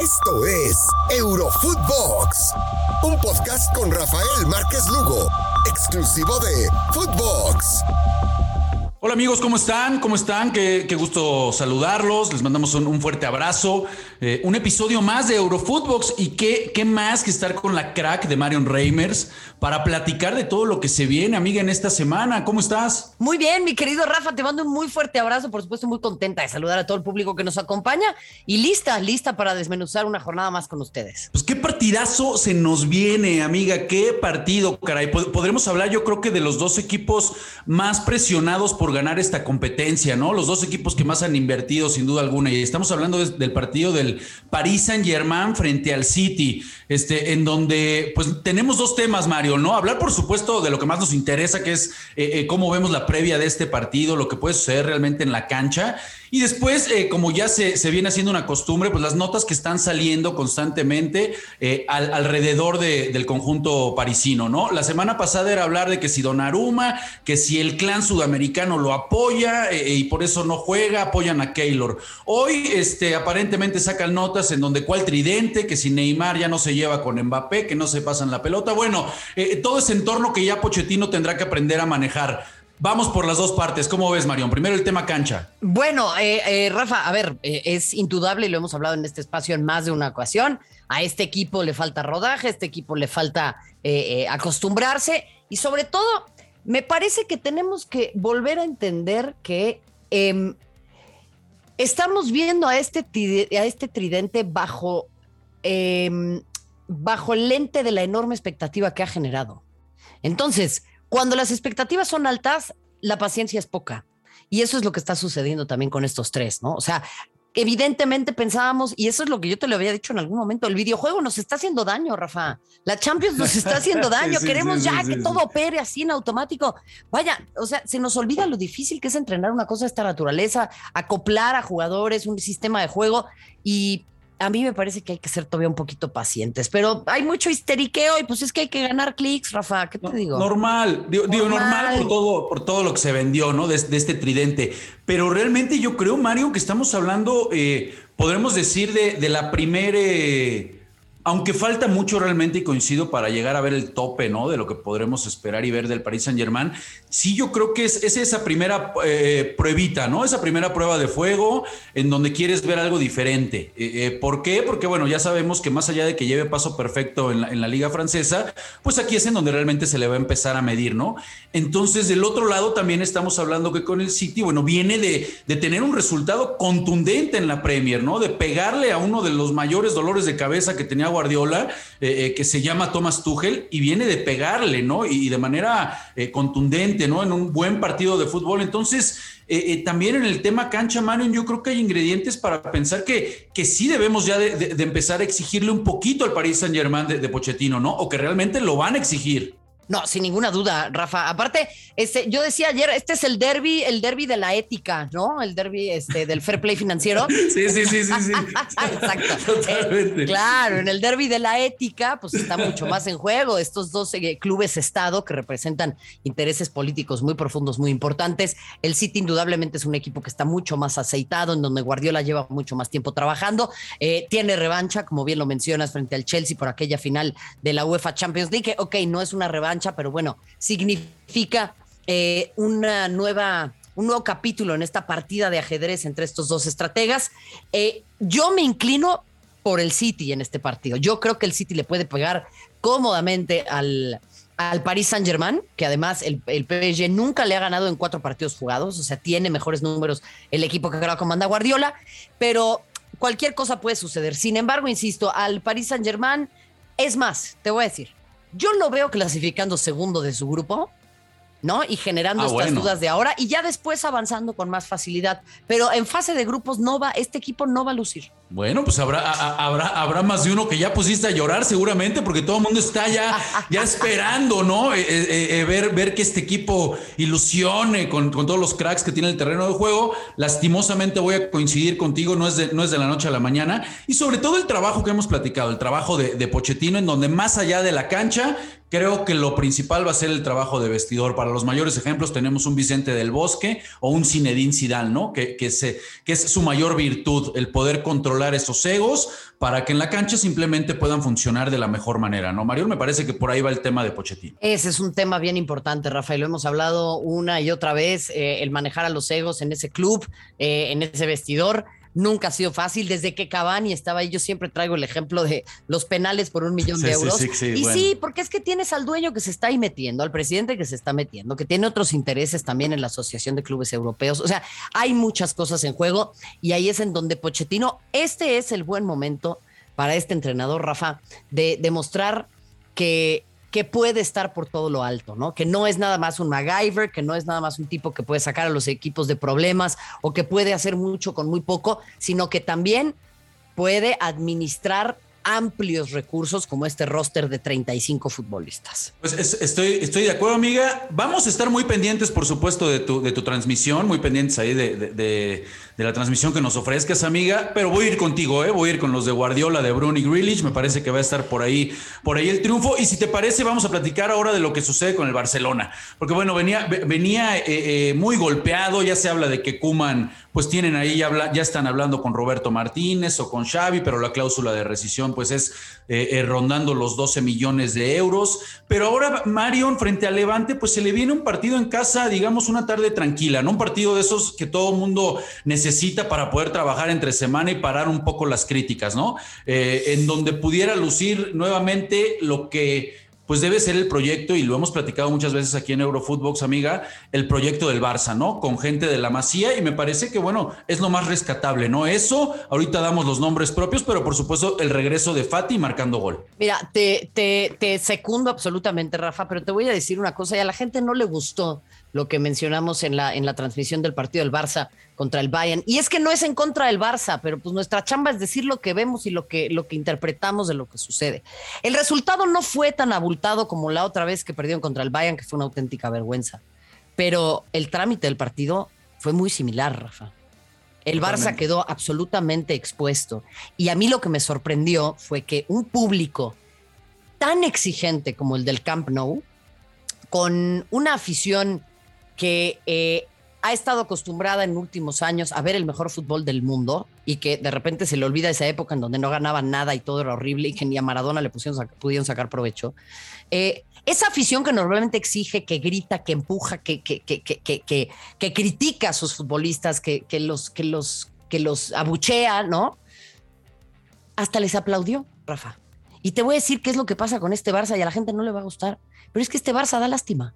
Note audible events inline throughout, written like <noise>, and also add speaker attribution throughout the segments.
Speaker 1: Esto es Eurofootbox, un podcast con Rafael Márquez Lugo, exclusivo de Footbox.
Speaker 2: Hola amigos, ¿cómo están? ¿Cómo están? Qué, gusto saludarlos. Les mandamos un, fuerte abrazo. Eh, un episodio más de Eurofootbox y qué, qué más que estar con la crack de Marion Reimers para platicar de todo lo que se viene, amiga, en esta semana. ¿Cómo estás?
Speaker 3: Muy bien, mi querido Rafa, te mando un muy fuerte abrazo. Por supuesto, muy contenta de saludar a todo el público que nos acompaña y lista, lista para desmenuzar una jornada más con ustedes.
Speaker 2: Pues qué partidazo se nos viene, amiga. Qué partido, caray. Podremos hablar, yo creo que de los dos equipos más presionados por ganar esta competencia, ¿no? Los dos equipos que más han invertido, sin duda alguna. Y estamos hablando del partido del Paris Saint-Germain frente al City, este, en donde, pues, tenemos dos temas, Mario, ¿no? Hablar, por supuesto, de lo que más nos interesa, que es eh, eh, cómo vemos la previa de este partido, lo que puede suceder realmente en la cancha. Y después, eh, como ya se, se, viene haciendo una costumbre, pues las notas que están saliendo constantemente alrededor del conjunto parisino, ¿no? La semana pasada era hablar de que si Donnarumma, que si el clan sudamericano lo apoya eh, y por eso no juega, apoyan a Keylor. Hoy, este, aparentemente sacan notas en donde cuál tridente, que si Neymar ya no se lleva con Mbappé, que no se pasan la pelota. Bueno, eh, todo ese entorno que ya Pochettino tendrá que aprender a manejar. Vamos por las dos partes. ¿Cómo ves, Marión? Primero el tema cancha.
Speaker 3: Bueno, eh, Rafa, a ver, es indudable y lo hemos hablado en este espacio en más de una ocasión. A este equipo le falta rodaje, a este equipo le falta acostumbrarse y sobre todo me parece que tenemos que volver a entender que em, estamos viendo a este, a este tridente bajo, em, bajo el lente de la enorme expectativa que ha generado. Entonces, cuando las expectativas son altas, la paciencia es poca. Y eso es lo que está sucediendo también con estos tres, ¿no? O sea, evidentemente pensábamos, y eso es lo que yo te lo había dicho en algún momento, el videojuego nos está haciendo daño, Rafa. La Champions nos está haciendo <laughs> daño. Queremos ya que todo opere así en automático. Vaya, o sea, se nos olvida lo difícil que es entrenar una cosa de esta naturaleza, acoplar a jugadores, un sistema de juego y a mí me parece que hay que ser todavía un poquito pacientes, pero hay mucho histeriqueo y pues es que hay que ganar clics, Rafa, ¿qué te digo?
Speaker 2: Normal, digo, normal. por todo, por todo lo que se vendió, ¿no? De, este tridente. Pero realmente yo creo, Mario, que estamos hablando, eh, podremos decir, de, de la primera... Eh, aunque falta mucho realmente y coincido para llegar a ver el tope, ¿no? De lo que podremos esperar y ver del Paris Saint Germain. Sí, yo creo que es, esa primera eh, pruebita, ¿no? Esa primera prueba de fuego en donde quieres ver algo diferente. Eh, eh, ¿Por qué? Porque, bueno, ya sabemos que más allá de que lleve paso perfecto en la, liga francesa, pues aquí es en donde realmente se le va a empezar a medir, ¿no? Entonces, del otro lado también estamos hablando que con el City, bueno, viene de tener un resultado contundente en la Premier, ¿no? De pegarle a uno de los mayores dolores de cabeza que tenía Guardiola, eh, eh, que se llama Thomas Tuchel, y viene de pegarle, ¿no? Y, de manera eh, contundente, ¿no? En un buen partido de fútbol. Entonces, también en el tema cancha, Marion, yo creo que hay ingredientes para pensar que, que sí debemos ya de, empezar a exigirle un poquito al Paris Saint Germain de, de Pochettino, ¿no? O que realmente lo van a exigir.
Speaker 3: No, sin ninguna duda, Rafa. Aparte, este, yo decía ayer, este es el derby, el derby de la ética, ¿no? El derby este, del fair play financiero. <laughs>
Speaker 2: sí, sí, sí, sí, sí. <laughs>
Speaker 3: Exacto. Totalmente. Eh, claro, en el derby de la ética, pues está mucho más en juego. Estos dos eh, clubes Estado que representan intereses políticos muy profundos, muy importantes. El City indudablemente es un equipo que está mucho más aceitado, en donde Guardiola lleva mucho más tiempo trabajando. Eh, tiene revancha, como bien lo mencionas, frente al Chelsea por aquella final de la UEFA Champions League. ok, no es una revancha pero bueno, significa eh, una nueva, un nuevo capítulo en esta partida de ajedrez entre estos dos estrategas. Eh, yo me inclino por el City en este partido. Yo creo que el City le puede pegar cómodamente al, al Paris Saint Germain, que además el, el, PSG nunca le ha ganado en cuatro partidos jugados, o sea, tiene mejores números el equipo que ahora comanda Guardiola, pero cualquier cosa puede suceder. Sin embargo, insisto, al Paris Saint Germain, es más, te voy a decir, yo lo veo clasificando segundo de su grupo, ¿no? Y generando ah, estas dudas de ahora y ya después avanzando con más facilidad. Pero en fase de grupos no va, este equipo no va a lucir.
Speaker 2: Bueno, pues habrá, habrá, habrá más de uno que ya pusiste a llorar seguramente, porque todo el mundo está ya, ya esperando, ¿no? Eh, eh, eh, ver, ver que este equipo ilusione con, todos los cracks que tiene el terreno de juego. Lastimosamente voy a coincidir contigo, no es, de, no es de la noche a la mañana. Y sobre todo el trabajo que hemos platicado, el trabajo de, de Pochettino, en donde más allá de la cancha, Creo que lo principal va a ser el trabajo de vestidor. Para los mayores ejemplos tenemos un Vicente del Bosque o un Zinedine Zidane, ¿no? Que, que, se, que es su mayor virtud, el poder controlar esos egos para que en la cancha simplemente puedan funcionar de la mejor manera, ¿no? Mario, me parece que por ahí va el tema de Pochettino.
Speaker 3: Ese es un tema bien importante, Rafael. Lo hemos hablado una y otra vez, eh, el manejar a los egos en ese club, eh, en ese vestidor nunca ha sido fácil. Desde que Cavani estaba ahí, yo siempre traigo el ejemplo de los penales por un millón de euros. y sí, porque es que tienes al dueño que se está ahí metiendo, al presidente que se está metiendo, que tiene otros intereses también en la Asociación de Clubes Europeos. O sea, hay muchas cosas en juego y ahí es en donde Pochettino, este es el buen momento para este entrenador, Rafa, de demostrar que que puede estar por todo lo alto, ¿no? Que no es nada más un MacGyver, que no es nada más un tipo que puede sacar a los equipos de problemas o que puede hacer mucho con muy poco, sino que también puede administrar amplios recursos como este roster de 35 futbolistas.
Speaker 2: Pues estoy, estoy de acuerdo, amiga. Vamos a estar muy pendientes, por supuesto, de tu, de tu transmisión, muy pendientes ahí de, de, la transmisión que nos ofrezcas, amiga. Pero voy a ir contigo, ¿eh? voy a ir con los de Guardiola, de Bruno y Grealish. Me parece que va a estar por ahí, por ahí el triunfo. Y si te parece, vamos a platicar ahora de lo que sucede con el Barcelona. Porque bueno, venía, venía eh, eh, muy golpeado. Ya se habla de que Kuman, pues tienen ahí, ya, están hablando con Roberto Martínez o con Xavi, pero la cláusula de rescisión pues es eh, eh, rondando los 12 millones de euros. Pero ahora Marion frente a Levante, pues se le viene un partido en casa, digamos, una tarde tranquila, ¿no? Un partido de esos que todo mundo necesita para poder trabajar entre semana y parar un poco las críticas, ¿no? Eh, en donde pudiera lucir nuevamente lo que pues debe ser el proyecto, y lo hemos platicado muchas veces aquí en Eurofootbox, amiga, el proyecto del Barça, ¿no? Con gente de la Masía, y me parece que, bueno, es lo más rescatable, ¿no? Eso, ahorita damos los nombres propios, pero por supuesto el regreso de Fati marcando gol.
Speaker 3: Mira, te, te, te secundo absolutamente, Rafa, pero te voy a decir una cosa, y a la gente no le gustó lo que mencionamos en la, en la transmisión del partido del Barça contra el Bayern. Y es que no es en contra del Barça, pero pues nuestra chamba es decir lo que vemos y lo que, lo que interpretamos de lo que sucede. El resultado no fue tan abultado como la otra vez que perdieron contra el Bayern, que fue una auténtica vergüenza. Pero el trámite del partido fue muy similar, Rafa. El Barça quedó absolutamente expuesto. Y a mí lo que me sorprendió fue que un público tan exigente como el del Camp Nou, con una afición que eh, ha estado acostumbrada en últimos años a ver el mejor fútbol del mundo y que de repente se le olvida esa época en donde no ganaban nada y todo era horrible y que ni a Maradona le pusieron, pudieron sacar provecho. Eh, esa afición que normalmente exige, que grita, que empuja, que, que, que, que, que critica a sus futbolistas, que, los, que, los, que los abuchea, ¿no? Hasta les aplaudió, Rafa. Y te voy a decir qué es lo que pasa con este Barça y a la gente no le va a gustar. Pero es que este Barça da lástima.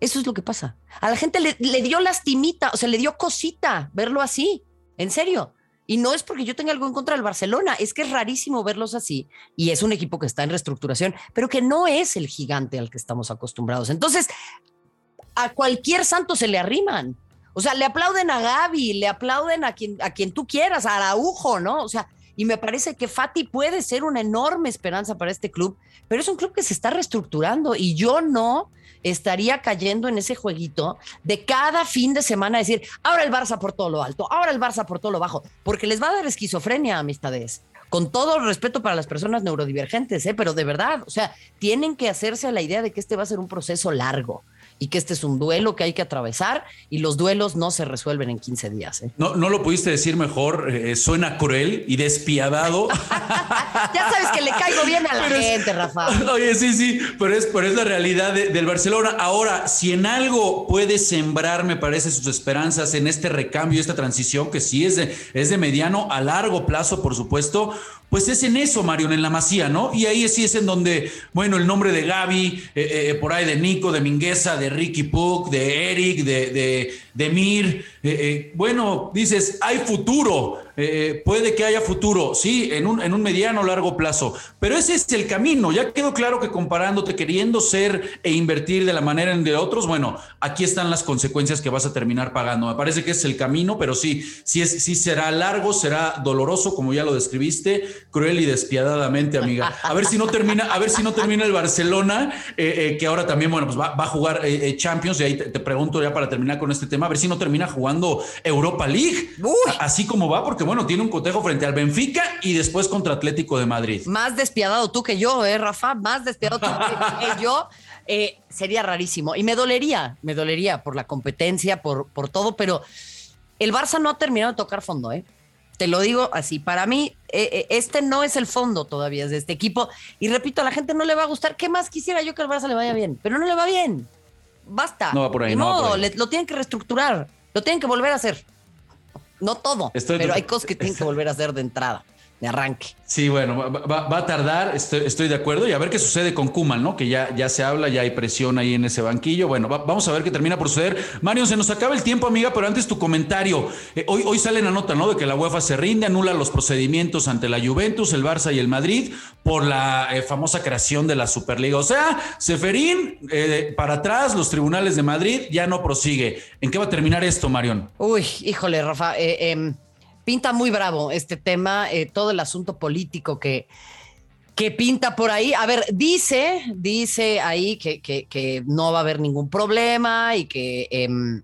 Speaker 3: Eso es lo que pasa. A la gente le, dio lastimita, o sea, le dio cosita verlo así, en serio. Y no es porque yo tenga algo en contra del Barcelona, es que es rarísimo verlos así. Y es un equipo que está en reestructuración, pero que no es el gigante al que estamos acostumbrados. Entonces, a cualquier santo se le arriman. O sea, le aplauden a Gaby, le aplauden a quien, a quien tú quieras, a Araujo, ¿no? O sea, y me parece que Fati puede ser una enorme esperanza para este club, pero es un club que se está reestructurando y yo no estaría cayendo en ese jueguito de cada fin de semana decir, ahora el Barça por todo lo alto, ahora el Barça por todo lo bajo, porque les va a dar esquizofrenia, amistades. Con todo respeto para las personas neurodivergentes, ¿eh? pero de verdad, o sea, tienen que hacerse a la idea de que este va a ser un proceso largo y que este es un duelo que hay que atravesar y los duelos no se resuelven en 15 días. ¿eh?
Speaker 2: No, no lo pudiste decir mejor, eh, suena cruel y despiadado. <laughs>
Speaker 3: ya sabes que le caigo bien a la gente, Rafa.
Speaker 2: Oye, sí, sí, pero es, pero es la realidad del Barcelona. Ahora, si en algo puede sembrar, me parece, sus esperanzas en este recambio, esta transición, que sí es de, es de mediano a largo plazo, por supuesto, pues es en eso, Marion, en la Masía, ¿no? Y ahí sí es en donde, bueno, el nombre de Gaby, eh, eh, por ahí de Nico, de Mingueza, de Ricky Puck, de Eric, de, de, de Mir, eh, bueno, dices, hay futuro, eh, puede que haya futuro, sí, en un, en un mediano o largo plazo, pero ese es el camino. Ya quedó claro que comparándote, queriendo ser e invertir de la manera en de otros, bueno, aquí están las consecuencias que vas a terminar pagando. Me parece que es el camino, pero sí, sí, es, sí será largo, será doloroso, como ya lo describiste, cruel y despiadadamente, amiga. A ver si no termina, a ver si no termina el Barcelona, eh, eh, que ahora también, bueno, pues va, a jugar Champions, y ahí te, pregunto ya para terminar con este tema, a ver si no termina jugando Europa League, así como va, porque bueno, tiene un cotejo frente al Benfica y después contra Atlético de Madrid.
Speaker 3: Más despiadado tú que yo, ¿eh, Rafa? Más despiadado tú <laughs> que yo. Eh, sería rarísimo. Y me dolería, me dolería por la competencia, por, por todo, pero el Barça no ha terminado de tocar fondo, ¿eh? Te lo digo así, para mí eh, eh, este no es el fondo todavía de este equipo. Y repito, a la gente no le va a gustar. ¿Qué más quisiera yo que el Barça le vaya bien? Pero no le va bien. Basta.
Speaker 2: No va por ahí.
Speaker 3: No, lo tienen que reestructurar. Lo tienen que volver a hacer. No todo, pero hay cosas que tienen que <laughs> volver a hacer de entrada de arranque.
Speaker 2: Sí, bueno, va, a tardar, estoy, de acuerdo, y a ver qué sucede con Kuman, ¿no? Que ya, ya se habla, ya hay presión ahí en ese banquillo. Bueno, vamos a ver qué termina por suceder. Mario, se nos acaba el tiempo, amiga, pero antes tu comentario. Eh, hoy, hoy sale la nota, ¿no? De que la UEFA se rinde, anula los procedimientos ante la Juventus, el Barça y el Madrid por la eh, famosa creación de la Superliga. O sea, Seferín, eh, para atrás, los tribunales de Madrid ya no prosigue. ¿En qué va a terminar esto, Marión?
Speaker 3: Uy, híjole, Rafa. Eh, pinta muy bravo este tema, eh, todo el asunto político que, que pinta por ahí. A ver, dice, dice ahí que, que, no va a haber ningún problema y em,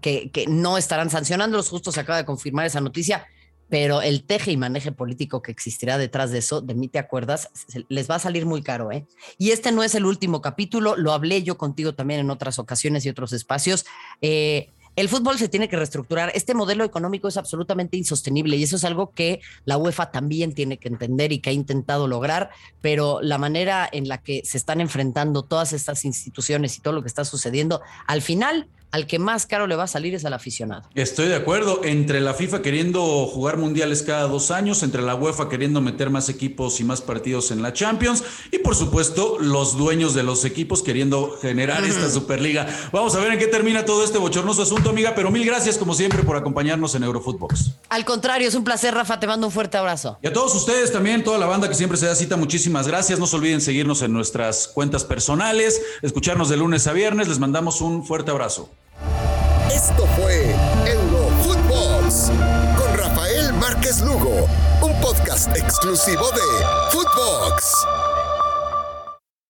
Speaker 3: que, que, no estarán sancionándolos. Justo se acaba de confirmar esa noticia, pero el teje y maneje político que existirá detrás de eso, de mí te acuerdas, les va a salir muy caro, ¿eh? Y este no es el último capítulo, lo hablé yo contigo también en otras ocasiones y otros espacios. Eh, el fútbol se tiene que reestructurar. Este modelo económico es absolutamente insostenible y eso es algo que la UEFA también tiene que entender y que ha intentado lograr, pero la manera en la que se están enfrentando todas estas instituciones y todo lo que está sucediendo, al final al que más caro le va a salir es al aficionado.
Speaker 2: Estoy de acuerdo. Entre la FIFA queriendo jugar mundiales cada dos años, entre la UEFA queriendo meter más equipos y más partidos en la Champions, y por supuesto los dueños de los equipos queriendo generar esta Superliga. Vamos a ver en qué termina todo este bochornoso asunto, amiga, pero mil gracias como siempre por acompañarnos en Eurofootbox.
Speaker 3: Al contrario, es un placer, Rafa. Te mando un fuerte abrazo.
Speaker 2: Y a todos ustedes también, toda la banda que siempre se da cita, muchísimas gracias. No se olviden seguirnos en nuestras cuentas personales, escucharnos de lunes a viernes. Les mandamos un fuerte abrazo.
Speaker 1: Esto fue Eurofootbox con Rafael Márquez Lugo, un podcast exclusivo de Footbox.